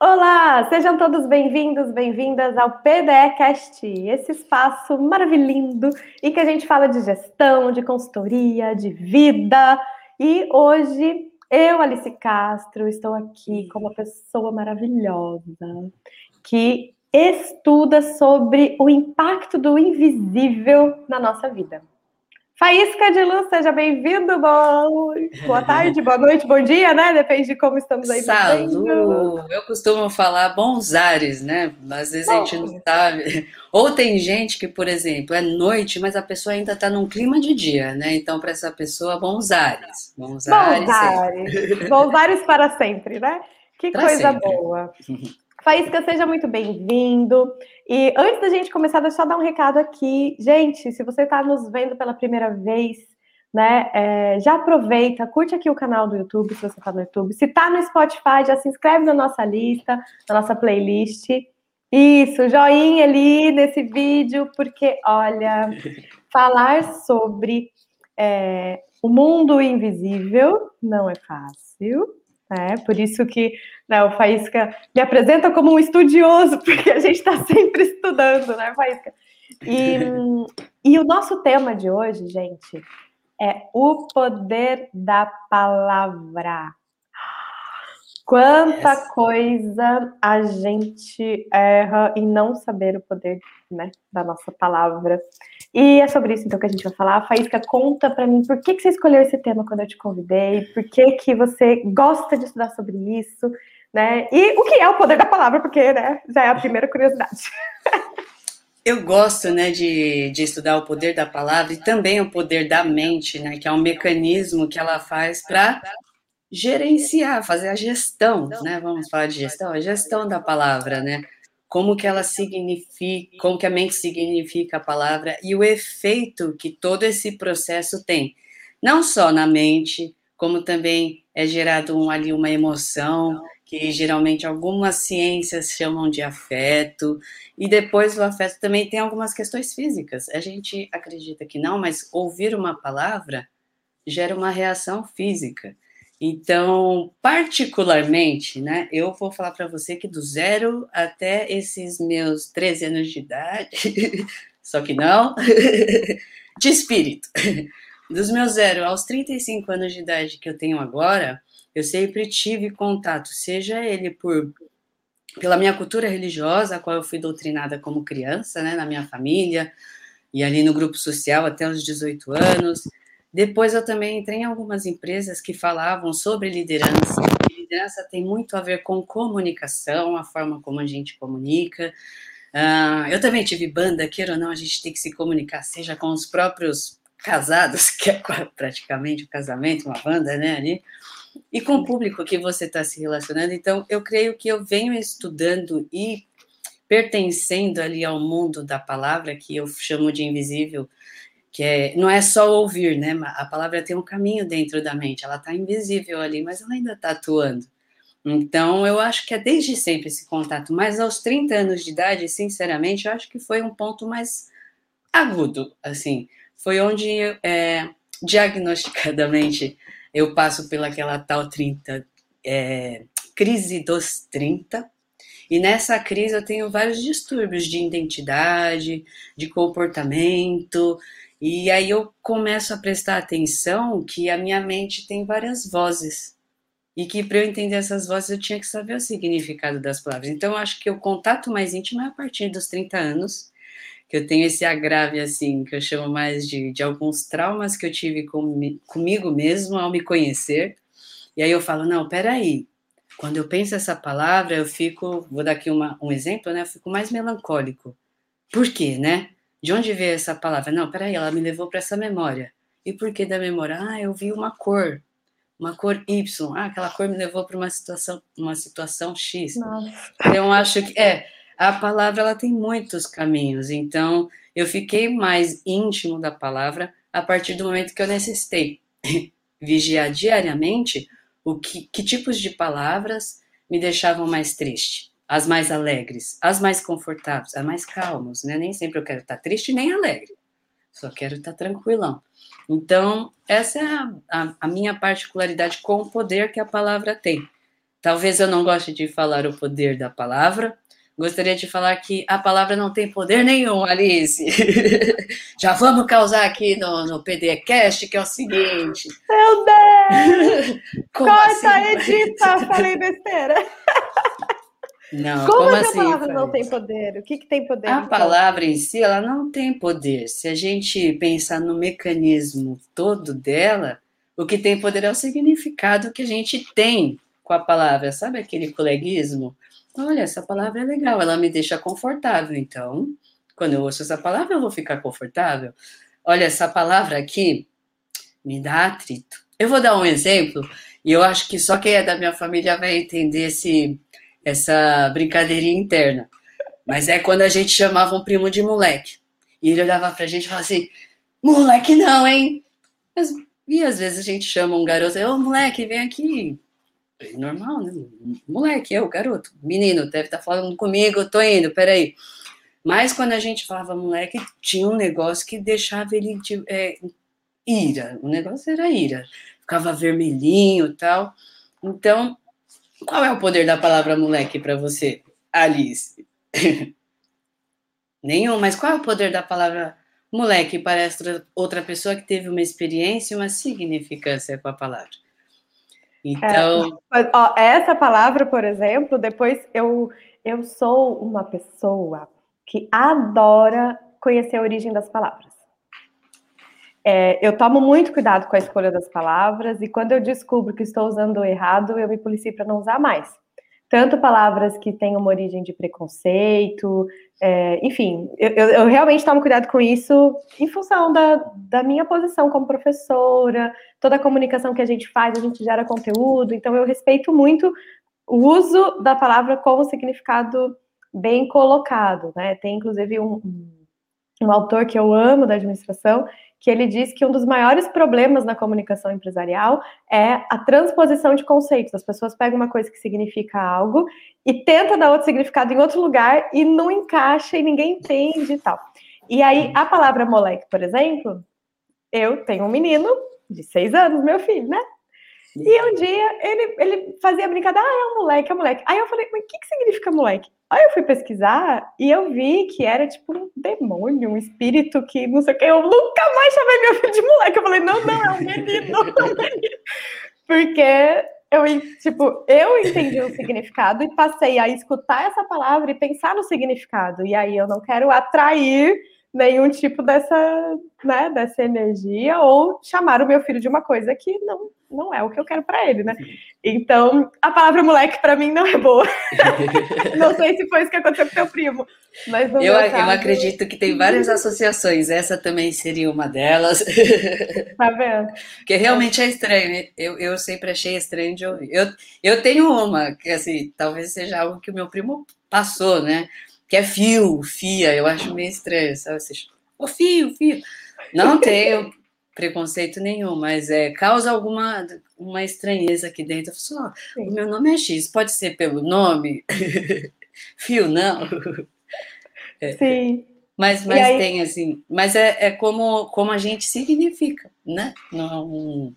Olá, sejam todos bem-vindos, bem-vindas ao PDEcast, esse espaço maravilhoso em que a gente fala de gestão, de consultoria, de vida. E hoje eu, Alice Castro, estou aqui com uma pessoa maravilhosa que estuda sobre o impacto do invisível na nossa vida. Faísca de Luz, seja bem-vindo. Boa tarde, boa noite, bom dia, né? Depende de como estamos aí. Salu! Eu costumo falar bons ares, né? Às vezes bom. a gente não sabe. Ou tem gente que, por exemplo, é noite, mas a pessoa ainda está num clima de dia, né? Então, para essa pessoa, bons ares. Bons, bons ares. ares. bons ares para sempre, né? Que pra coisa sempre. boa. Faísca, seja muito bem-vindo. E antes da gente começar, deixa eu só dar um recado aqui. Gente, se você está nos vendo pela primeira vez, né, é, já aproveita, curte aqui o canal do YouTube, se você está no YouTube. Se está no Spotify, já se inscreve na nossa lista, na nossa playlist. Isso, joinha ali nesse vídeo, porque, olha, falar sobre é, o mundo invisível não é fácil, né? Por isso que né, o Faísca me apresenta como um estudioso, porque a gente está sempre estudando, né, Faísca? E, e o nosso tema de hoje, gente, é o poder da palavra. Quanta yes. coisa a gente erra em não saber o poder né, da nossa palavra. E é sobre isso então que a gente vai falar. Faísca, conta para mim por que, que você escolheu esse tema quando eu te convidei, por que, que você gosta de estudar sobre isso, né? E o que é o poder da palavra, porque né, já é a primeira curiosidade. Eu gosto, né, de, de estudar o poder da palavra e também o poder da mente, né, que é um mecanismo que ela faz para gerenciar, fazer a gestão, né? Vamos falar de gestão, a gestão da palavra, né? Como que ela significa, como que a mente significa a palavra e o efeito que todo esse processo tem, não só na mente, como também é gerado um, ali uma emoção, que geralmente algumas ciências chamam de afeto, e depois o afeto também tem algumas questões físicas. A gente acredita que não, mas ouvir uma palavra gera uma reação física. Então, particularmente, né, eu vou falar para você que do zero até esses meus 13 anos de idade, só que não, de espírito, dos meus zero aos 35 anos de idade que eu tenho agora, eu sempre tive contato, seja ele por pela minha cultura religiosa, a qual eu fui doutrinada como criança, né, na minha família, e ali no grupo social até os 18 anos, depois eu também entrei em algumas empresas que falavam sobre liderança. E liderança tem muito a ver com comunicação, a forma como a gente comunica. Uh, eu também tive banda, queira ou não, a gente tem que se comunicar, seja com os próprios casados, que é praticamente um casamento, uma banda, né, ali, e com o público que você está se relacionando. Então, eu creio que eu venho estudando e pertencendo ali ao mundo da palavra, que eu chamo de invisível, que é, não é só ouvir, né? A palavra tem um caminho dentro da mente, ela está invisível ali, mas ela ainda está atuando. Então, eu acho que é desde sempre esse contato, mas aos 30 anos de idade, sinceramente, eu acho que foi um ponto mais agudo, assim, foi onde, é, diagnosticadamente, eu passo pelaquela tal 30, é, crise dos 30, e nessa crise eu tenho vários distúrbios de identidade, de comportamento, e aí eu começo a prestar atenção que a minha mente tem várias vozes. E que para eu entender essas vozes eu tinha que saber o significado das palavras. Então eu acho que o contato mais íntimo é a partir dos 30 anos, que eu tenho esse agrave assim, que eu chamo mais de, de alguns traumas que eu tive com, comigo mesmo ao me conhecer. E aí eu falo, não, peraí, quando eu penso essa palavra, eu fico, vou dar aqui uma, um exemplo, né? Eu fico mais melancólico. Por quê, né? De onde veio essa palavra? Não, peraí, ela me levou para essa memória. E por que da memória? Ah, eu vi uma cor, uma cor Y. Ah, aquela cor me levou para uma situação, uma situação X. Nossa. Então, acho que é a palavra ela tem muitos caminhos. Então, eu fiquei mais íntimo da palavra a partir do momento que eu necessitei vigiar diariamente o que, que tipos de palavras me deixavam mais triste as mais alegres, as mais confortáveis, as mais calmas, né? Nem sempre eu quero estar triste nem alegre, só quero estar tranquilão. Então, essa é a, a, a minha particularidade com o poder que a palavra tem. talvez eu não goste de falar o poder da palavra, Gostaria de falar que a palavra não tem poder nenhum, Alice. Já vamos causar aqui no, no PDCast, que é o seguinte. Meu Deus! Corta, assim? edita, falei besteira. Não, como, como assim? a palavra não tem poder? O que, que tem poder? A então? palavra em si, ela não tem poder. Se a gente pensar no mecanismo todo dela, o que tem poder é o significado que a gente tem com a palavra. Sabe aquele coleguismo? Olha, essa palavra é legal, ela me deixa confortável. Então, quando eu ouço essa palavra, eu vou ficar confortável. Olha, essa palavra aqui me dá atrito. Eu vou dar um exemplo, e eu acho que só quem é da minha família vai entender esse, essa brincadeirinha interna. Mas é quando a gente chamava um primo de moleque. E ele olhava pra gente e falava assim: moleque não, hein? E às vezes a gente chama um garoto, ô moleque, vem aqui, normal, né? Moleque, eu, garoto, menino, deve estar tá falando comigo, tô indo, peraí. Mas quando a gente falava moleque, tinha um negócio que deixava ele de, é, ira. O negócio era ira. Ficava vermelhinho tal. Então, qual é o poder da palavra moleque para você, Alice? Nenhum, mas qual é o poder da palavra moleque para outra pessoa que teve uma experiência e uma significância com a palavra? Então. É, ó, essa palavra, por exemplo, depois eu, eu sou uma pessoa que adora conhecer a origem das palavras. É, eu tomo muito cuidado com a escolha das palavras e quando eu descubro que estou usando errado, eu me policio para não usar mais tanto palavras que têm uma origem de preconceito, é, enfim, eu, eu, realmente tomo cuidado com isso em função da, da minha posição como professora, toda a comunicação que a gente faz, a gente gera conteúdo, então eu respeito muito o uso da palavra com o significado bem colocado, né? Tem inclusive um, um autor que eu amo da administração, que ele diz que um dos maiores problemas na comunicação empresarial é a transposição de conceitos. As pessoas pegam uma coisa que significa algo e tenta dar outro significado em outro lugar e não encaixa e ninguém entende e tal. E aí, a palavra moleque, por exemplo, eu tenho um menino de seis anos, meu filho, né? E um dia ele, ele fazia brincadeira, ah, é um moleque, é um moleque. Aí eu falei, mas o que, que significa moleque? Aí eu fui pesquisar e eu vi que era tipo um demônio, um espírito que não sei o que. Eu nunca mais chamei meu filho de moleque. Eu falei, não, não, é um menino, é um menino. Porque eu, tipo, eu entendi o significado e passei a escutar essa palavra e pensar no significado. E aí eu não quero atrair nenhum tipo dessa, né, dessa energia ou chamar o meu filho de uma coisa que não, não é o que eu quero para ele, né? Então, a palavra moleque para mim não é boa. não sei se foi isso que aconteceu com teu primo, mas eu, caso... eu acredito que tem várias associações, essa também seria uma delas. Tá vendo? Porque realmente é estranho, né? eu, eu sempre achei estranho de ouvir. Eu, eu tenho uma, que assim, talvez seja algo que o meu primo passou, né? Que é fio, fia, eu acho meio estranho, sabe? Vocês, o fio, fio. Não tenho preconceito nenhum, mas é, causa alguma uma estranheza aqui dentro. Eu falo, oh, o meu nome é X, pode ser pelo nome? fio, não. É. Sim. Mas, mas aí... tem assim, mas é, é como, como a gente significa, né? Não,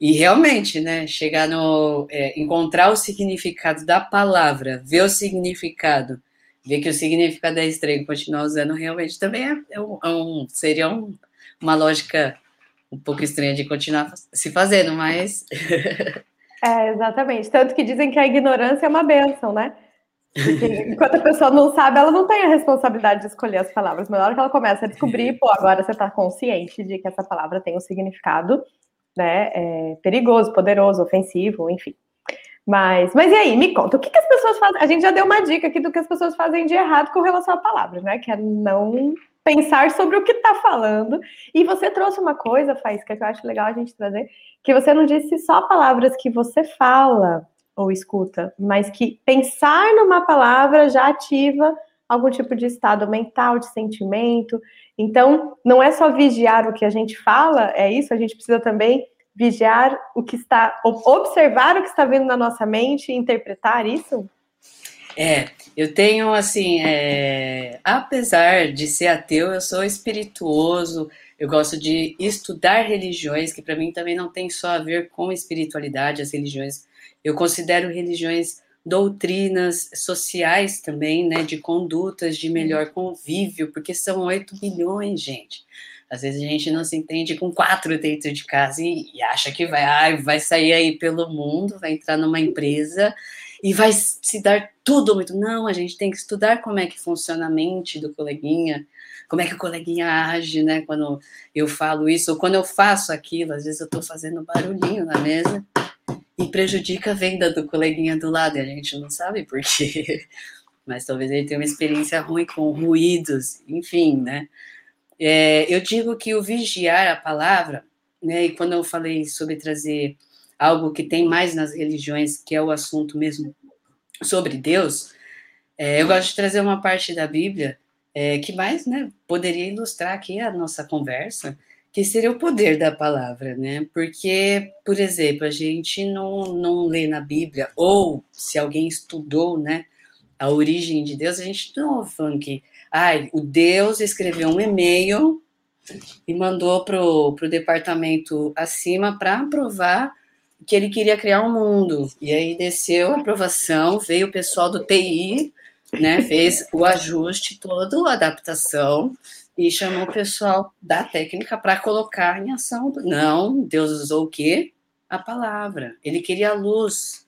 e realmente, né? Chegar no. É, encontrar o significado da palavra, ver o significado ver que o significado é estranho e continuar usando realmente também é, é um, é um, seria um, uma lógica um pouco estranha de continuar se fazendo, mas. é, exatamente. Tanto que dizem que a ignorância é uma benção, né? Porque enquanto a pessoa não sabe, ela não tem a responsabilidade de escolher as palavras. Mas na hora que ela começa a descobrir, pô, agora você está consciente de que essa palavra tem um significado né, é, perigoso, poderoso, ofensivo, enfim. Mas, mas e aí, me conta, o que, que as pessoas fazem? A gente já deu uma dica aqui do que as pessoas fazem de errado com relação a palavras, né? Que é não pensar sobre o que está falando. E você trouxe uma coisa, Faísca, que eu acho legal a gente trazer, que você não disse só palavras que você fala ou escuta, mas que pensar numa palavra já ativa algum tipo de estado mental, de sentimento. Então, não é só vigiar o que a gente fala, é isso, a gente precisa também vigiar o que está, observar o que está vindo na nossa mente e interpretar isso? É, eu tenho assim, é, apesar de ser ateu, eu sou espirituoso, eu gosto de estudar religiões, que para mim também não tem só a ver com espiritualidade, as religiões Eu considero religiões doutrinas sociais também, né, de condutas de melhor convívio, porque são 8 bilhões, gente. Às vezes a gente não se entende com quatro dentro de casa e, e acha que vai, vai sair aí pelo mundo, vai entrar numa empresa e vai se dar tudo muito. Não, a gente tem que estudar como é que funciona a mente do coleguinha, como é que o coleguinha age, né? Quando eu falo isso, ou quando eu faço aquilo, às vezes eu estou fazendo barulhinho na mesa e prejudica a venda do coleguinha do lado, e a gente não sabe por quê. Mas talvez ele tenha uma experiência ruim com ruídos, enfim, né? É, eu digo que o vigiar a palavra, né? E quando eu falei sobre trazer algo que tem mais nas religiões, que é o assunto mesmo sobre Deus, é, eu gosto de trazer uma parte da Bíblia é, que mais né, poderia ilustrar aqui a nossa conversa, que seria o poder da palavra, né? Porque, por exemplo, a gente não, não lê na Bíblia, ou se alguém estudou, né, a origem de Deus, a gente não falando que, ai, o Deus escreveu um e-mail e mandou pro, pro departamento acima para aprovar que ele queria criar um mundo. E aí desceu a aprovação, veio o pessoal do TI, né, fez o ajuste todo, a adaptação, e chamou o pessoal da técnica para colocar em ação. Não, Deus usou o quê? A palavra. Ele queria a luz.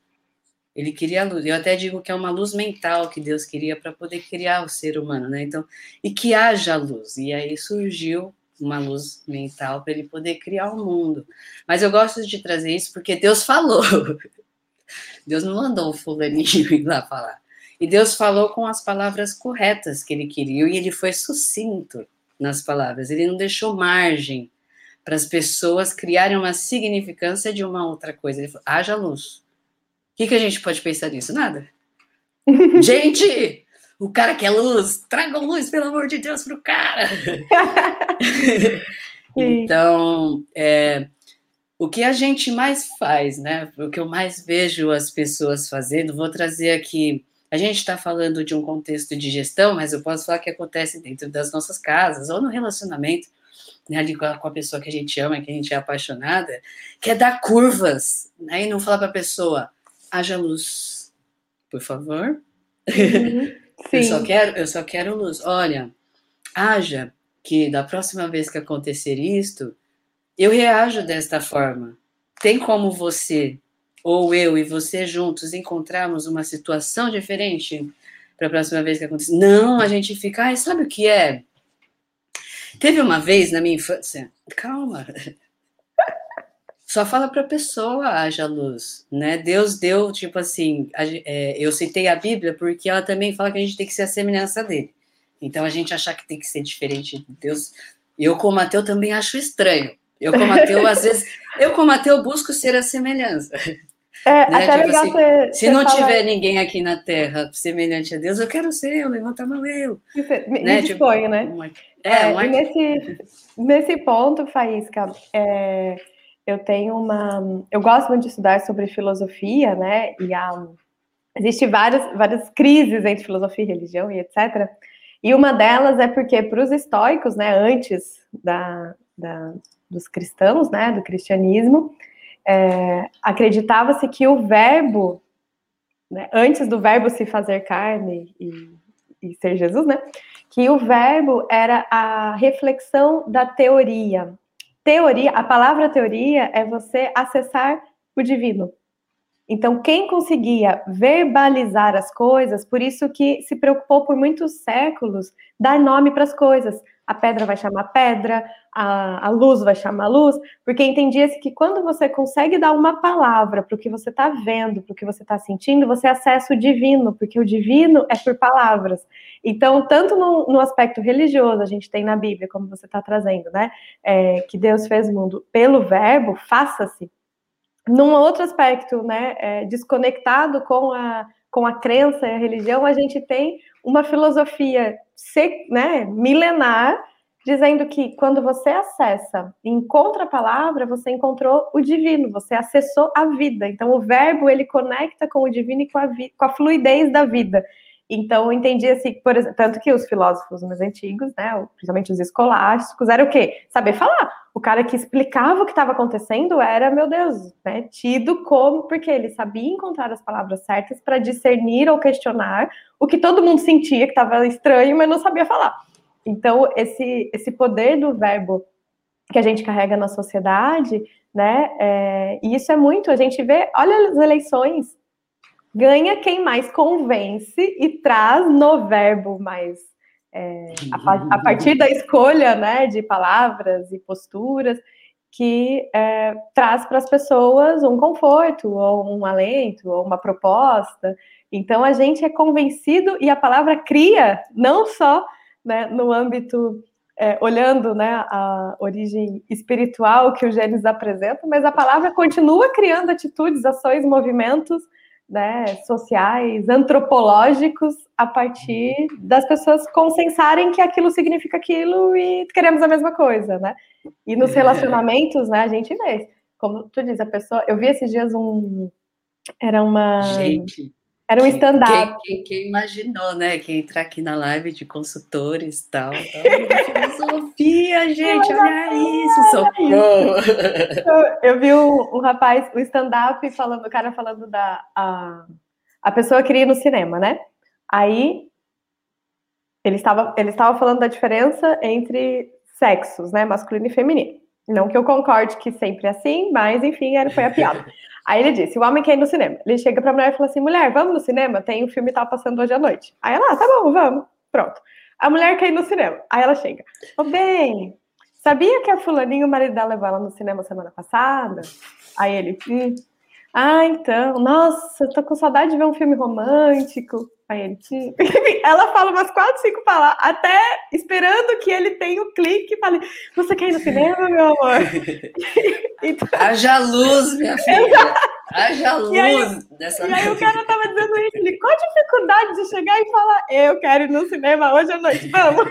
Ele queria a luz. Eu até digo que é uma luz mental que Deus queria para poder criar o ser humano, né? Então, e que haja luz. E aí surgiu uma luz mental para ele poder criar o mundo. Mas eu gosto de trazer isso porque Deus falou. Deus não mandou o fulaninho ir lá falar. E Deus falou com as palavras corretas que ele queria e ele foi sucinto nas palavras. Ele não deixou margem para as pessoas criarem uma significância de uma outra coisa. Ele falou: haja luz. O que, que a gente pode pensar nisso? Nada. gente, o cara quer luz, traga luz, pelo amor de Deus, para o cara. então, é, o que a gente mais faz, né? O que eu mais vejo as pessoas fazendo, vou trazer aqui a gente está falando de um contexto de gestão, mas eu posso falar que acontece dentro das nossas casas ou no relacionamento, né, ali com a, com a pessoa que a gente ama, que a gente é apaixonada, que é dar curvas, né, e não falar para a pessoa, haja luz, por favor. Uhum, eu só quero, eu só quero luz. Olha, haja que da próxima vez que acontecer isto, eu reajo desta forma. Tem como você ou eu e você juntos encontrarmos uma situação diferente para a próxima vez que acontecer. Não, a gente fica, ai, sabe o que é? Teve uma vez na minha infância, calma. Só fala para a pessoa, haja luz, né? Deus deu, tipo assim, a, é, eu citei a Bíblia porque ela também fala que a gente tem que ser a semelhança dele. Então a gente achar que tem que ser diferente de Deus, eu como ateu também acho estranho. Eu como ateu, às vezes, eu como ateu busco ser a semelhança. É, né? até tipo legal assim, Se não tiver ninguém aqui na Terra semelhante a Deus, eu quero ser eu, levanta a mão eu. Me, né? Tipo, dispõe, né? É, é nesse, nesse ponto, Faísca, é, eu tenho uma... Eu gosto muito de estudar sobre filosofia, né? E há, existe várias, várias crises entre filosofia e religião e etc., e uma delas é porque para os estoicos, né, antes da, da, dos cristãos, né, do cristianismo, é, acreditava-se que o verbo, né, antes do verbo se fazer carne e, e ser Jesus, né, que o verbo era a reflexão da teoria. Teoria, a palavra teoria é você acessar o divino. Então, quem conseguia verbalizar as coisas, por isso que se preocupou por muitos séculos dar nome para as coisas. A pedra vai chamar pedra, a, a luz vai chamar luz, porque entendia-se que quando você consegue dar uma palavra para o que você está vendo, para o que você está sentindo, você acessa o divino, porque o divino é por palavras. Então, tanto no, no aspecto religioso, a gente tem na Bíblia, como você está trazendo, né? É, que Deus fez o mundo pelo verbo, faça-se num outro aspecto, né, é, desconectado com a, com a crença e a religião, a gente tem uma filosofia né, milenar dizendo que quando você acessa e encontra a palavra, você encontrou o divino, você acessou a vida. Então, o verbo ele conecta com o divino e com a, com a fluidez da vida. Então, eu entendi assim, por exemplo, tanto que os filósofos mais antigos, né, principalmente os escolásticos, era o quê? Saber falar. O cara que explicava o que estava acontecendo era, meu Deus, né, tido como, porque ele sabia encontrar as palavras certas para discernir ou questionar o que todo mundo sentia que estava estranho, mas não sabia falar. Então, esse, esse poder do verbo que a gente carrega na sociedade, né, é, e isso é muito, a gente vê, olha as eleições, ganha quem mais convence e traz no verbo mais é, a, a, partir da escolha né, de palavras e posturas que é, traz para as pessoas um conforto, ou um alento, ou uma proposta. Então a gente é convencido e a palavra cria, não só né, no âmbito é, olhando né, a origem espiritual que o Gênesis apresenta, mas a palavra continua criando atitudes, ações, movimentos né, sociais, antropológicos, a partir das pessoas consensarem que aquilo significa aquilo e queremos a mesma coisa, né? E nos é. relacionamentos, né, a gente vê. Como tu diz, a pessoa. Eu vi esses dias um. Era uma. Gente, era um stand-up. Quem, quem, quem, imaginou, né? Que entrar aqui na live de consultores e tal. filosofia, gente, olha isso, socorro. Eu vi um, um rapaz, o um stand-up, falando, o cara falando da. A, a pessoa queria ir no cinema, né? Aí ele estava, ele estava falando da diferença entre sexos, né? Masculino e feminino. Não que eu concorde que sempre é assim, mas enfim, era, foi a piada. Aí ele disse: o homem quer ir no cinema. Ele chega pra mulher e fala assim: mulher, vamos no cinema? Tem um filme tal passando hoje à noite. Aí ela, ah, tá bom, vamos. Pronto. A mulher quer ir no cinema. Aí ela chega: ô, bem, sabia que a Fulaninha, o marido dela, levou ela no cinema semana passada? Aí ele, hum. Ah, então, nossa, tô com saudade de ver um filme romântico. Aí ele, hum. ela fala umas quatro, cinco palavras, até esperando que ele tenha o clique e fale: Você quer ir no cinema, meu amor? então... Haja luz, minha filha. Haja luz. E aí, dessa e aí o cara tava dizendo isso: ele, Qual a dificuldade de chegar e falar: Eu quero ir no cinema hoje à noite, vamos?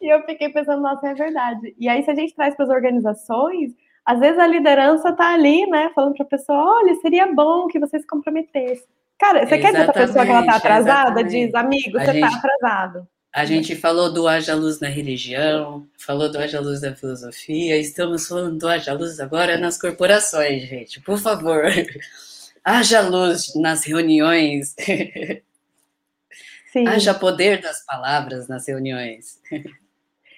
e eu fiquei pensando: Nossa, é verdade. E aí, se a gente traz para as organizações às vezes a liderança está ali, né, falando para a pessoa, olha, seria bom que você se comprometesse. Cara, você exatamente, quer dizer para a pessoa que ela está atrasada? Exatamente. Diz, amigo, você está atrasado. A gente falou do haja luz na religião, falou do haja luz na filosofia, estamos falando do haja luz agora nas corporações, gente. Por favor, haja luz nas reuniões. Sim. Haja poder das palavras nas reuniões.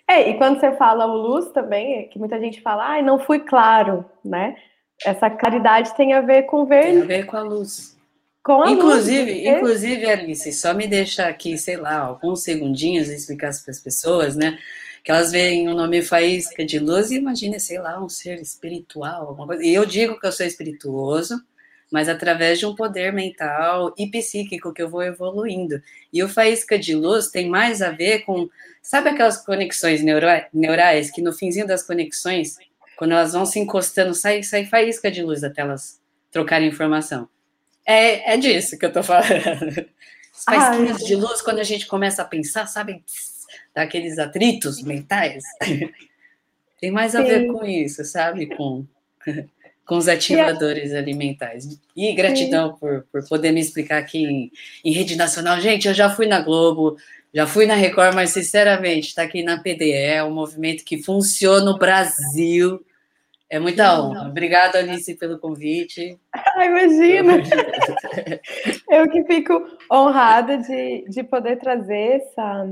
É, e quando você fala o luz também, é que muita gente fala, ai, ah, não fui claro, né? Essa claridade tem a ver com ver. Tem a ver com a luz. Com a inclusive, luz, inclusive, Alice, só me deixar aqui, sei lá, alguns segundinhos explicar para as pessoas, né? Que elas veem o nome faísca de luz e imaginem, sei lá, um ser espiritual, alguma coisa. E eu digo que eu sou espirituoso, mas através de um poder mental e psíquico que eu vou evoluindo. E o faísca de luz tem mais a ver com, sabe aquelas conexões neurais que no finzinho das conexões, quando elas vão se encostando, sai, sai faísca de luz até elas trocarem informação. É, é disso que eu tô falando. As faísquinhas de luz, quando a gente começa a pensar, sabe, daqueles atritos mentais. Tem mais a Sim. ver com isso, sabe? Com com os ativadores alimentares. E gratidão por, por poder me explicar aqui em, em, rede nacional. Gente, eu já fui na Globo, já fui na Record, mas sinceramente, está aqui na PDE, é um movimento que funciona no Brasil. É muita honra. Obrigada, Alice, pelo convite. Ah, imagina! eu que fico honrada de, de poder trazer essa,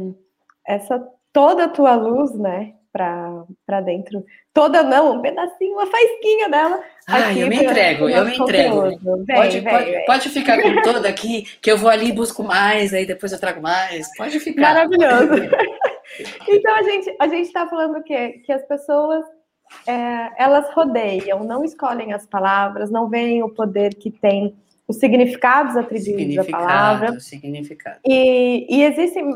essa toda a tua luz, né? Para dentro. Toda não, um pedacinho, uma faísquinha dela. Ah, eu me entrego, eu me entrego. Vem, pode, vem, pode, vem. pode ficar com toda aqui, que eu vou ali e busco mais, aí depois eu trago mais. Pode ficar. Maravilhoso. então a gente a gente está falando o quê? Que as pessoas é, elas rodeiam, não escolhem as palavras, não veem o poder que tem os significados atribuídos à palavra. Significado. E, e existem,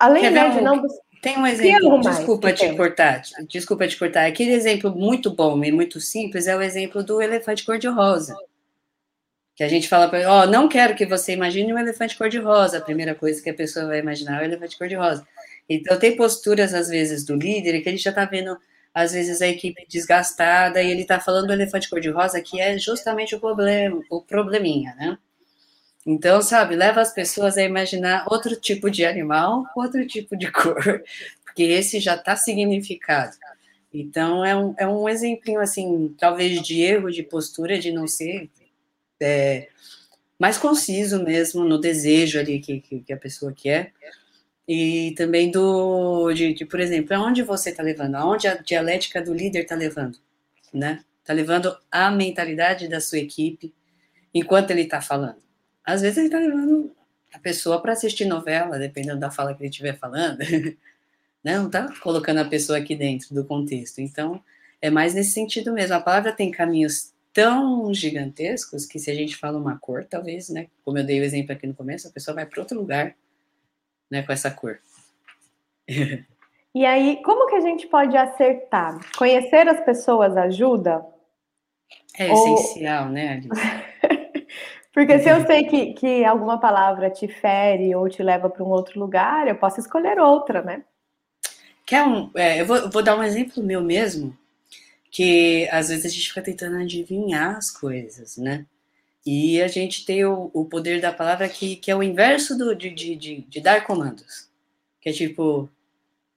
além né, de não buscar tem um exemplo, desculpa te tem? cortar, desculpa te cortar. Aquele exemplo muito bom e muito simples é o exemplo do elefante cor-de-rosa. Que a gente fala para ele, ó, oh, não quero que você imagine um elefante cor-de-rosa. A primeira coisa que a pessoa vai imaginar é o elefante cor-de-rosa. Então tem posturas, às vezes, do líder que ele já está vendo, às vezes, a equipe desgastada e ele está falando do elefante cor-de-rosa, que é justamente o problema, o probleminha, né? Então, sabe, leva as pessoas a imaginar outro tipo de animal, outro tipo de cor, porque esse já está significado. Então, é um, é um exemplinho, assim, talvez de erro de postura, de não ser é, mais conciso mesmo no desejo ali que, que, que a pessoa quer. E também do, de, de por exemplo, aonde você está levando, aonde a dialética do líder está levando, né? Está levando a mentalidade da sua equipe enquanto ele está falando. Às vezes ele está levando a pessoa para assistir novela, dependendo da fala que ele estiver falando. né? Não está colocando a pessoa aqui dentro do contexto. Então, é mais nesse sentido mesmo. A palavra tem caminhos tão gigantescos que se a gente fala uma cor, talvez, né? Como eu dei o exemplo aqui no começo, a pessoa vai para outro lugar né, com essa cor. E aí, como que a gente pode acertar? Conhecer as pessoas ajuda? É Ou... essencial, né, Alice? Porque se eu sei que, que alguma palavra te fere ou te leva para um outro lugar, eu posso escolher outra, né? Quer um, é, eu vou, vou, dar um exemplo meu mesmo, que às vezes a gente fica tentando adivinhar as coisas, né? E a gente tem o, o poder da palavra que, que é o inverso do, de, de, de, de dar comandos. Que é tipo,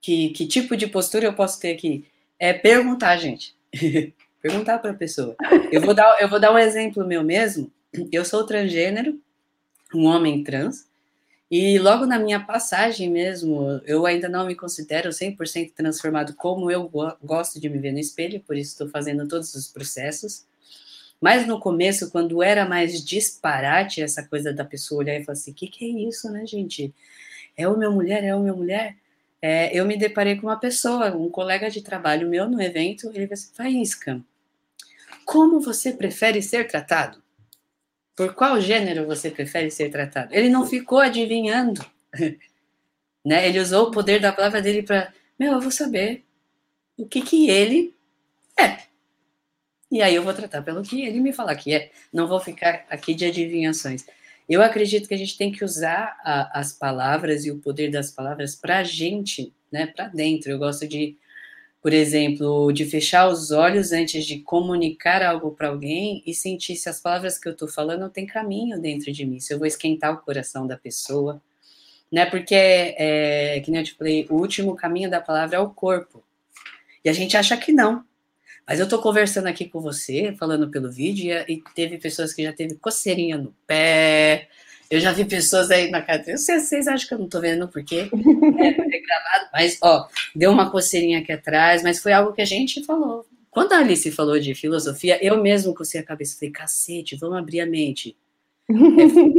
que, que tipo de postura eu posso ter aqui? É perguntar, gente. perguntar para a pessoa. Eu vou, dar, eu vou dar um exemplo meu mesmo. Eu sou transgênero, um homem trans, e logo na minha passagem mesmo, eu ainda não me considero 100% transformado como eu gosto de me ver no espelho, por isso estou fazendo todos os processos. Mas no começo, quando era mais disparate essa coisa da pessoa olhar e falar assim: o que, que é isso, né, gente? É o meu mulher? É o meu mulher? É, eu me deparei com uma pessoa, um colega de trabalho meu no evento, ele falou assim: Faísca, como você prefere ser tratado? Por qual gênero você prefere ser tratado? Ele não ficou adivinhando. né? Ele usou o poder da palavra dele para: meu, eu vou saber o que, que ele é. E aí eu vou tratar pelo que ele me falar que é. Não vou ficar aqui de adivinhações. Eu acredito que a gente tem que usar a, as palavras e o poder das palavras para a gente, né, para dentro. Eu gosto de, por exemplo, de fechar os olhos antes de comunicar algo para alguém e sentir se as palavras que eu estou falando têm caminho dentro de mim, se eu vou esquentar o coração da pessoa, né? Porque, é, que nem eu te falei, o último caminho da palavra é o corpo. E a gente acha que não. Mas eu estou conversando aqui com você, falando pelo vídeo, e, teve pessoas que já teve coceirinha no pé. Eu já vi pessoas aí na cadeira. Vocês, vocês acham que eu não estou vendo porque é, é gravado, mas ó, deu uma coceirinha aqui atrás, mas foi algo que a gente falou. Quando a Alice falou de filosofia, eu mesmo cocei a cabeça, falei, cacete, vamos abrir a mente.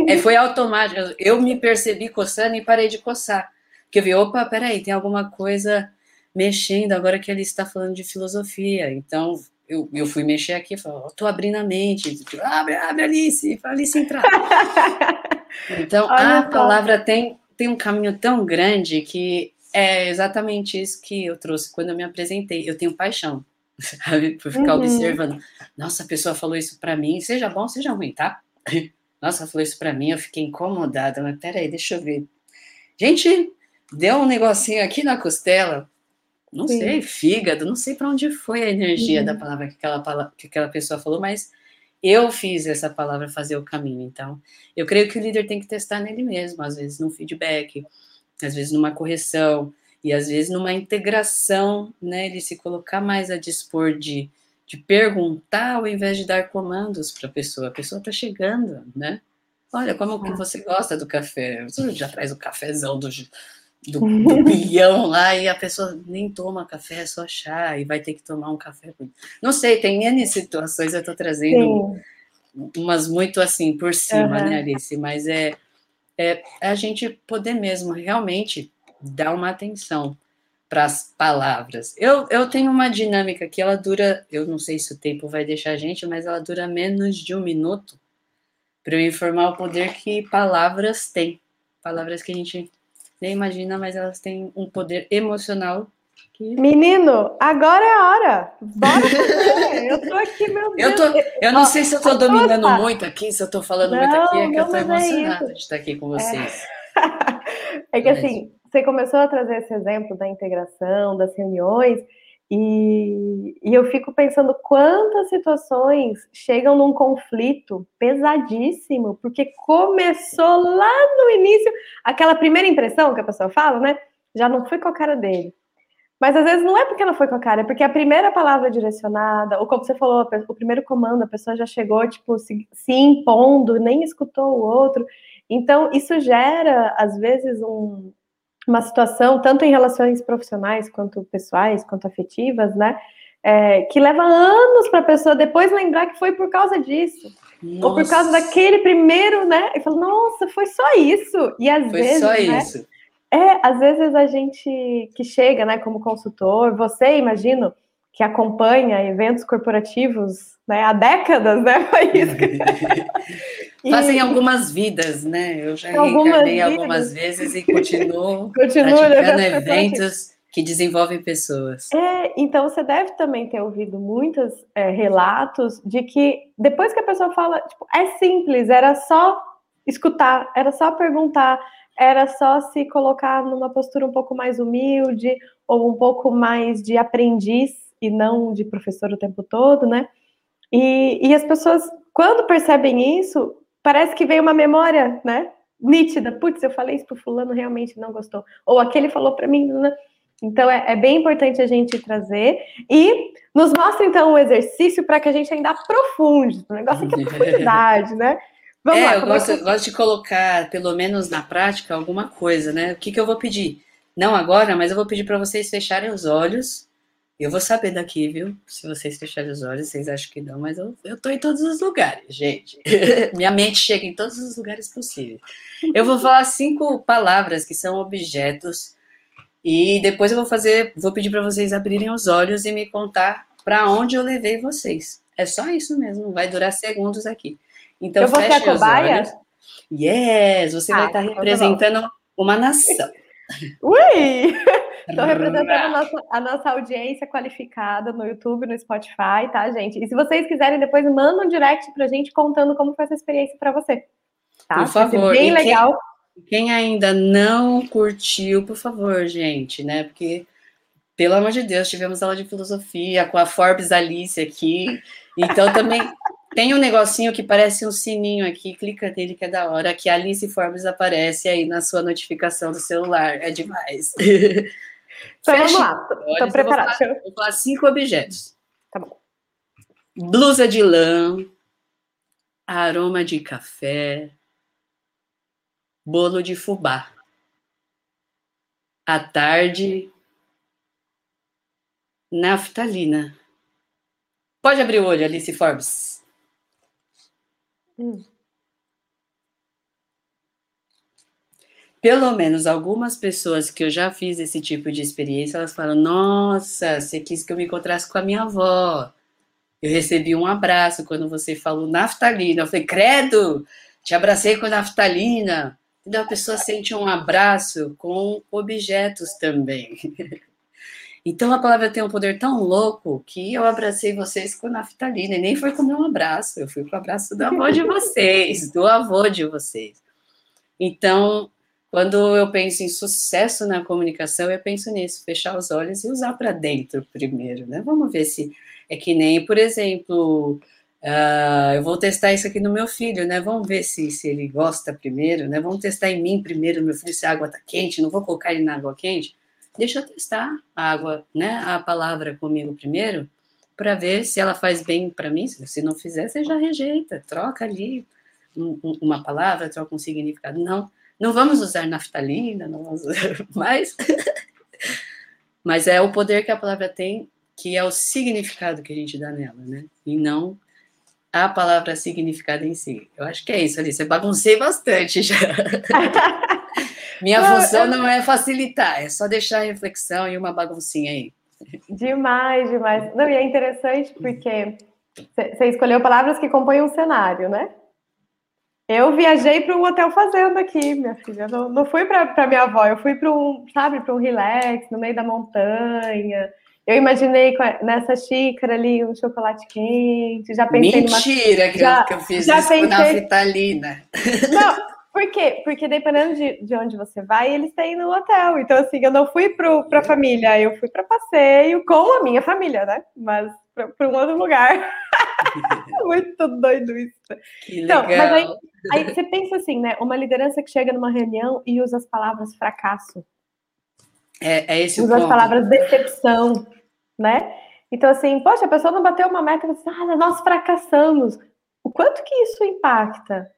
é, foi automático. Eu me percebi coçando e parei de coçar. Porque eu vi, opa, peraí, tem alguma coisa mexendo, agora que ele está falando de filosofia. Então, eu, eu fui mexer aqui e falei, estou abrindo a mente. Tipo, abre, abre, Alice, para Alice entrar. então, Olha a palavra tem, tem um caminho tão grande que é exatamente isso que eu trouxe quando eu me apresentei. Eu tenho paixão, sabe? Por ficar uhum. observando. Nossa, a pessoa falou isso para mim, seja bom, seja ruim, tá? Nossa, falou isso para mim, eu fiquei incomodada, mas peraí, deixa eu ver. Gente, deu um negocinho aqui na costela, não Sim. sei, fígado, não sei para onde foi a energia uhum. da palavra que aquela, que aquela pessoa falou, mas eu fiz essa palavra fazer o caminho. Então, eu creio que o líder tem que testar nele mesmo, às vezes no feedback, às vezes numa correção, e às vezes numa integração, né? Ele se colocar mais a dispor de, de perguntar ao invés de dar comandos para a pessoa. A pessoa está chegando, né? Olha, como que você gosta do café? Você já traz o cafezão do, do, do bilhão lá e a pessoa nem toma café, é só chá e vai ter que tomar um café. Não sei, tem N situações, eu estou trazendo Sim. umas muito assim por cima, uhum. né, Alice? Mas é, é a gente poder mesmo realmente dar uma atenção para as palavras. Eu, eu tenho uma dinâmica que ela dura, eu não sei se o tempo vai deixar a gente, mas ela dura menos de um minuto para eu informar o poder que palavras têm. Palavras que a gente nem imagina, mas elas têm um poder emocional. Que... Menino, agora é a hora. Bora. Eu tô aqui, meu Deus. Eu, tô, eu não Ó, sei se eu tô dominando muito aqui, se eu tô falando não, muito aqui, é que eu tô é emocionada é de estar aqui com vocês. É, é que assim, você começou a trazer esse exemplo da integração, das reuniões, E, e eu fico pensando quantas situações chegam num conflito pesadíssimo, porque começou lá no início, aquela primeira impressão que a pessoa fala, né? Já não foi com a cara dele. Mas às vezes não é porque não foi com a cara, é porque a primeira palavra direcionada, ou como você falou, o primeiro comando, a pessoa já chegou, tipo, se, se impondo, nem escutou o outro. Então, isso gera, às vezes, um, uma situação, tanto em relações profissionais, quanto pessoais, quanto afetivas, né? É, que leva anos para a pessoa depois lembrar que foi por causa disso. Nossa. Ou por causa daquele primeiro, né? E fala, nossa, foi só isso. E às foi vezes. Só né, isso. É, às vezes a gente que chega, né, como consultor, você, imagino, que acompanha eventos corporativos né, há décadas, né, Faísca? Fazem algumas vidas, né? Eu já reencarnei algumas vezes e continuo Continua, praticando eventos que desenvolvem pessoas. É, então você deve também ter ouvido muitos é, relatos de que depois que a pessoa fala, tipo, é simples, era só escutar, era só perguntar, era só se colocar numa postura um pouco mais humilde ou um pouco mais de aprendiz e não de professor o tempo todo, né? E, e as pessoas, quando percebem isso, parece que vem uma memória, né? Nítida. Putz, eu falei isso pro fulano, realmente não gostou. Ou aquele falou para mim, né? Então é, é, bem importante a gente trazer e nos mostra então um exercício para que a gente ainda aprofunde. O negócio aqui é profundidade, né? Vamos é, lá, eu gosto, é que... gosto de colocar, pelo menos na prática, alguma coisa, né? O que, que eu vou pedir? Não agora, mas eu vou pedir para vocês fecharem os olhos eu vou saber daqui, viu? Se vocês fecharem os olhos, vocês acham que não, mas eu, eu tô em todos os lugares, gente. Minha mente chega em todos os lugares possíveis. Eu vou falar cinco palavras que são objetos e depois eu vou fazer, vou pedir para vocês abrirem os olhos e me contar para onde eu levei vocês. É só isso mesmo, vai durar segundos aqui. Então, eu vou ser a cobaia? Olhos. Yes, você ah, vai estar então tá representando uma nação. Ui! Estou representando a nossa, a nossa, audiência qualificada no YouTube, no Spotify, tá, gente? E se vocês quiserem, depois manda um direct pra gente contando como foi essa experiência para você. Tá? Por favor. Bem legal. Quem, quem, ainda não curtiu, por favor, gente, né? Porque, pelo amor de Deus, tivemos aula de filosofia com a Forbes Alice aqui. Então também tem um negocinho que parece um sininho aqui, clica nele que é da hora, que a Alice Forbes aparece aí na sua notificação do celular. É demais. Então vamos lá, estou preparada. Vou, vou falar cinco objetos. Tá bom. Blusa de lã, aroma de café, bolo de fubá. À tarde, naftalina. Pode abrir o olho, Alice Forbes. Hum. Pelo menos algumas pessoas que eu já fiz esse tipo de experiência, elas falam: Nossa, você quis que eu me encontrasse com a minha avó. Eu recebi um abraço quando você falou naftalina. Eu falei: Credo, te abracei com naftalina. Então a pessoa sente um abraço com objetos também. Então a palavra tem um poder tão louco que eu abracei vocês com naftalina e nem foi com meu abraço, eu fui com o abraço do avô de vocês, do avô de vocês. Então, quando eu penso em sucesso na comunicação, eu penso nisso, fechar os olhos e usar para dentro primeiro, né? Vamos ver se é que nem, por exemplo, uh, eu vou testar isso aqui no meu filho, né? Vamos ver se, se ele gosta primeiro, né? Vamos testar em mim primeiro, meu filho, se a água está quente, não vou colocar ele na água quente deixa eu testar a água, né, a palavra comigo primeiro, para ver se ela faz bem para mim. Se não fizer, você já rejeita, troca ali uma palavra, troca um significado. Não, não vamos usar naftalina, não vamos usar mais. Mas é o poder que a palavra tem, que é o significado que a gente dá nela, né? E não a palavra significado em si. Eu acho que é isso, Alice. Eu baguncei bastante já. Minha não, função eu... não é facilitar, é só deixar a reflexão e uma baguncinha aí. Demais, demais. Não, e é interessante porque você escolheu palavras que compõem um cenário, né? Eu viajei para um hotel fazenda aqui, minha filha. Não, não fui para minha avó, eu fui para um, sabe, para um relax no meio da montanha. Eu imaginei nessa xícara ali um chocolate quente. Já pensei Mentira numa... que, já, eu, que eu fiz já isso pensei... na vitalina. Não, Por quê? Porque dependendo de, de onde você vai, eles têm no hotel. Então, assim, eu não fui para a família, eu fui para passeio com a minha família, né? Mas para um outro lugar. Muito doido isso. Que legal. Então, mas aí, aí você pensa assim, né? Uma liderança que chega numa reunião e usa as palavras fracasso. É, é esse usa o as palavras decepção, né? Então, assim, poxa, a pessoa não bateu uma meta, você, ah, nós fracassamos. O quanto que isso impacta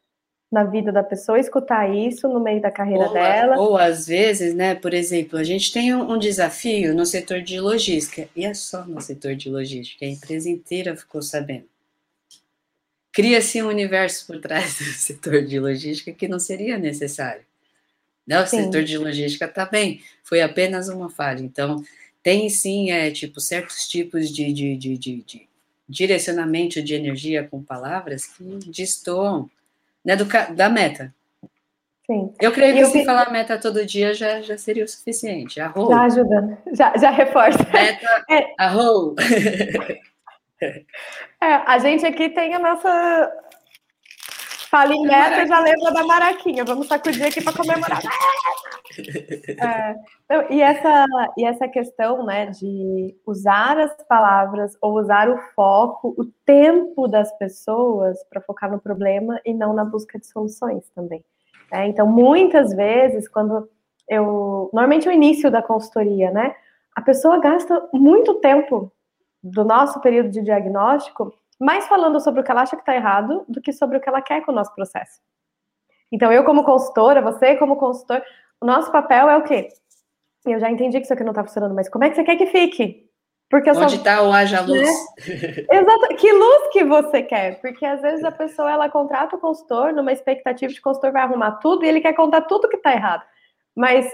na vida da pessoa escutar isso no meio da carreira ou, dela? Ou às vezes, né, por exemplo, a gente tem um, um, desafio no setor de logística, e é só no setor de logística, a empresa inteira ficou sabendo. Cria-se um universo por trás do setor de logística que não seria necessário. Né, o sim. setor de logística está bem, foi apenas uma falha. Então, tem sim, é, tipo, certos tipos de, de, de, de, direcionamento de energia com palavras que destoam né, do, da meta. Sim. Eu creio que eu se vi... falar meta todo dia já, já seria o suficiente. Arro. Já ajuda, já, já reforça. Meta, é. arro. É, a gente aqui tem a nossa Fala em meta, já lembra da maraquinha. Vamos sacudir aqui para comemorar. É, então, e, essa, e essa questão né, de usar as palavras ou usar o foco, o tempo das pessoas para focar no problema e não na busca de soluções também. É, então, muitas vezes, quando eu. Normalmente, o início da consultoria, né? A pessoa gasta muito tempo do nosso período de diagnóstico mais falando sobre o que ela acha que está errado do que sobre o que ela quer com o nosso processo. Então, eu como consultora, você como consultor, o nosso papel é o quê? Eu já entendi que isso aqui não está funcionando, mas como é que você quer que fique? Porque Onde está só... o haja luz? Né? Exato. Que luz que você quer? Porque às vezes a pessoa ela contrata o consultor numa expectativa de que o consultor vai arrumar tudo e ele quer contar tudo que está errado. Mas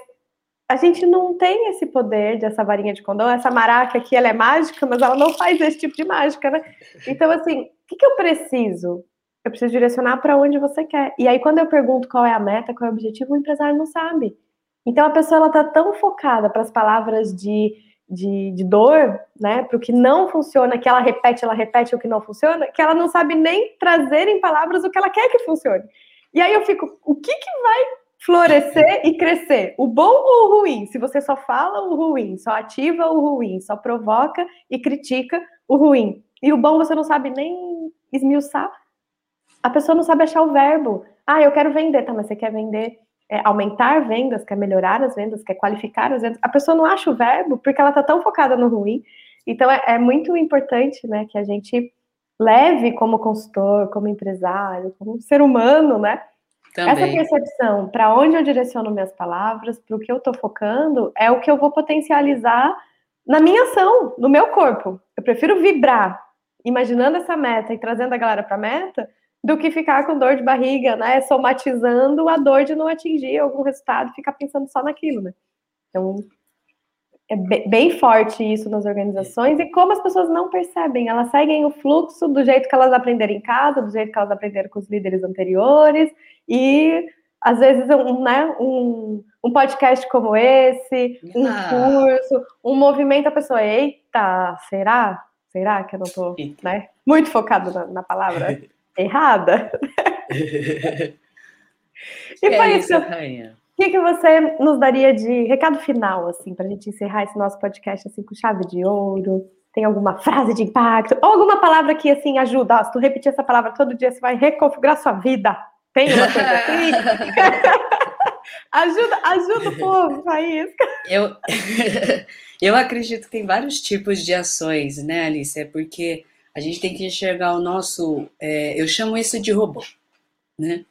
a gente não tem esse poder dessa varinha de condão. Essa maraca aqui, ela é mágica, mas ela não faz esse tipo de mágica, né? Então, assim, o que, que eu preciso? Eu preciso direcionar para onde você quer. E aí, quando eu pergunto qual é a meta, qual é o objetivo, o empresário não sabe. Então, a pessoa ela tá tão focada para as palavras de, de, de dor, né? Para o que não funciona, que ela repete, ela repete o que não funciona, que ela não sabe nem trazer em palavras o que ela quer que funcione. E aí eu fico, o que, que vai florescer e crescer. O bom ou o ruim? Se você só fala o ruim, só ativa o ruim, só provoca e critica o ruim. E o bom você não sabe nem esmiuçar. A pessoa não sabe achar o verbo. Ah, eu quero vender, tá? Mas você quer vender, é, aumentar vendas, quer melhorar as vendas, quer qualificar as vendas. A pessoa não acha o verbo porque ela tá tão focada no ruim. Então é, é muito importante, né, que a gente leve como consultor, como empresário, como ser humano, né, também. Essa percepção, para onde eu direciono minhas palavras, para o que eu estou focando, é o que eu vou potencializar na minha ação, no meu corpo. Eu prefiro vibrar, imaginando essa meta e trazendo a galera para a meta, do que ficar com dor de barriga, né? Somatizando a dor de não atingir algum resultado e ficar pensando só naquilo, né? Então, é bem forte isso nas organizações e como as pessoas não percebem, elas seguem o fluxo do jeito que elas aprenderam em casa, do jeito que elas aprenderam com os líderes anteriores e às vezes um, né, um, um podcast como esse, um ah. curso, um movimento, a pessoa, eita, será? Será que eu não estou né, muito focado na, na palavra errada? e é foi isso, rainha. O que, que você nos daria de recado final, assim, para a gente encerrar esse nosso podcast assim com chave de ouro? Tem alguma frase de impacto? Ou alguma palavra que assim ajuda? se tu repetir essa palavra todo dia, você vai reconfigurar sua vida. Tem uma coisa assim? ajuda, ajuda o povo, Faísca. Eu, eu acredito que tem vários tipos de ações, né, Alice? É porque a gente tem que enxergar o nosso. É, eu chamo isso de robô, né?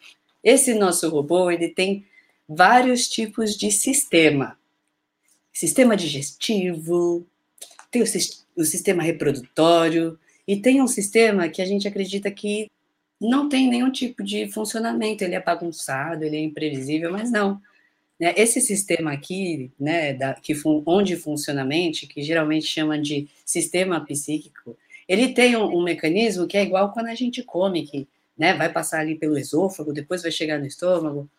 Esse nosso robô, ele tem vários tipos de sistema. Sistema digestivo, tem o, o sistema reprodutório, e tem um sistema que a gente acredita que não tem nenhum tipo de funcionamento, ele é bagunçado, ele é imprevisível, mas não. Né? Esse sistema aqui, né, da, que fun, onde funciona a mente, que geralmente chama de sistema psíquico, ele tem um, um, mecanismo que é igual quando a gente come, que né, vai passar ali pelo esôfago, depois vai chegar no estômago,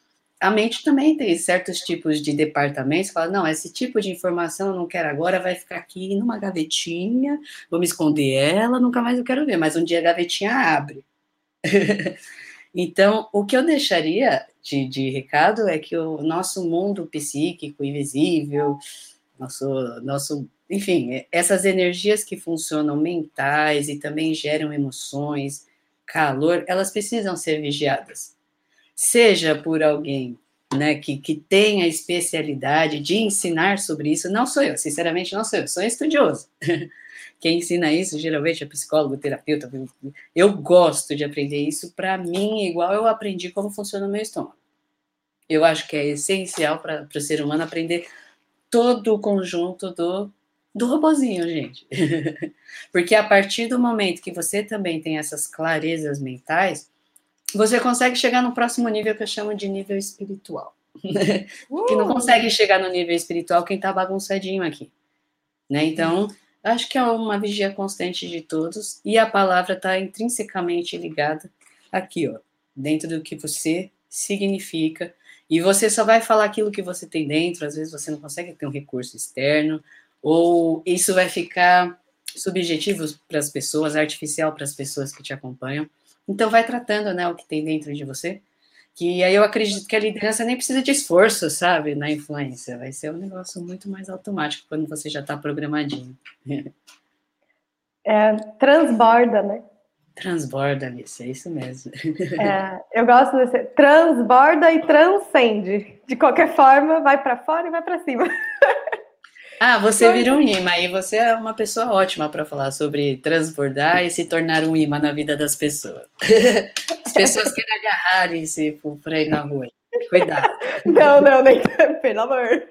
a mente também tem certos tipos de departamentos, fala, não, esse tipo de informação eu não quero agora, vai ficar aqui numa gavetinha, vou me esconder ela, nunca mais eu quero ver, mas um dia a gavetinha abre. Então, o que eu deixaria de, de recado é que o nosso mundo psíquico, invisível, nosso, nosso, enfim, essas energias que funcionam mentais e também geram emoções, calor, elas precisam ser vigiadas. Seja por alguém né, que, que tem a especialidade de ensinar sobre isso, não sou eu, sinceramente não sou eu, sou estudioso. Quem ensina isso geralmente é psicólogo, terapeuta. Eu gosto de aprender isso. Para mim, igual eu aprendi como funciona o meu estômago. Eu acho que é essencial para o ser humano aprender todo o conjunto do, do robozinho, gente. Porque a partir do momento que você também tem essas clarezas mentais, você consegue chegar no próximo nível que eu chamo de nível espiritual. Uh! que não consegue chegar no nível espiritual quem está bagunçadinho aqui. Né? Então, acho que é uma vigia constante de todos e a palavra está intrinsecamente ligada aqui, ó, dentro do que você significa. E você só vai falar aquilo que você tem dentro, às vezes você não consegue ter um recurso externo, ou isso vai ficar subjetivo para as pessoas, artificial para as pessoas que te acompanham. Então vai tratando, né, o que tem dentro de você. Que aí eu acredito que a liderança nem precisa de esforço, sabe, na influência. Vai ser um negócio muito mais automático quando você já está programadinho. É, transborda, né? Transborda, Alice, é isso mesmo. É, eu gosto desse transborda e transcende. De qualquer forma, vai para fora e vai para cima. Ah, você vira um imã e você é uma pessoa ótima para falar sobre transbordar e se tornar um imã na vida das pessoas. As pessoas querem agarrar e se por aí na rua. Cuidado. Não, não, nem pelo amor.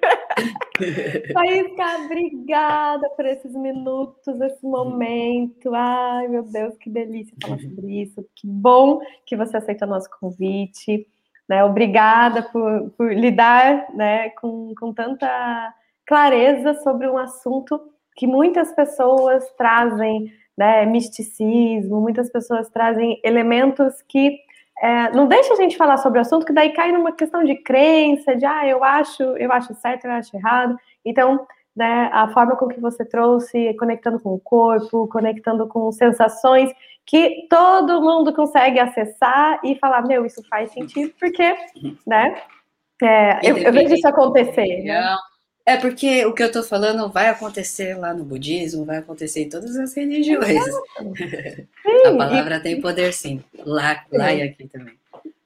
Faísca, obrigada por esses minutos, esse momento. Ai, meu Deus, que delícia falar sobre isso. Que bom que você aceitou o nosso convite. Né? Obrigada por, por lidar né, com, com tanta clareza sobre um assunto que muitas pessoas trazem né, misticismo, muitas pessoas trazem elementos que é, não deixa a gente falar sobre o assunto, que daí cai numa questão de crença, de ah, eu acho, eu acho certo, eu acho errado. Então, né, a forma com que você trouxe, conectando com o corpo, conectando com sensações que todo mundo consegue acessar e falar, meu, isso faz sentido, porque, né? É, eu, eu, vejo isso acontecer. Né? É porque o que eu estou falando vai acontecer lá no budismo, vai acontecer em todas as religiões. Sim, a palavra e... tem poder sim, lá, lá e aqui também.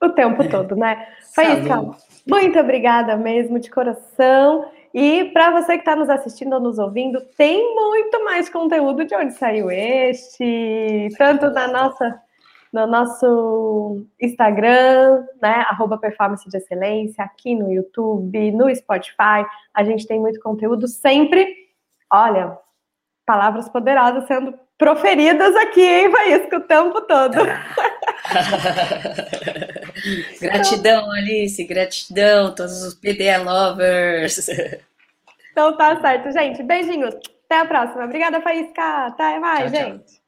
O tempo todo, né? Faísca, muito obrigada mesmo, de coração. E para você que está nos assistindo ou nos ouvindo, tem muito mais conteúdo de onde saiu este, tanto na nossa no nosso Instagram, né, arroba performance de excelência, aqui no YouTube, no Spotify, a gente tem muito conteúdo sempre, olha, palavras poderosas sendo proferidas aqui, hein, Vaísco, o tempo todo. gratidão, Alice, gratidão, todos os PDA lovers. Então tá certo, gente, beijinhos, até a próxima. Obrigada, Faísca, até mais, tchau, gente. Tchau.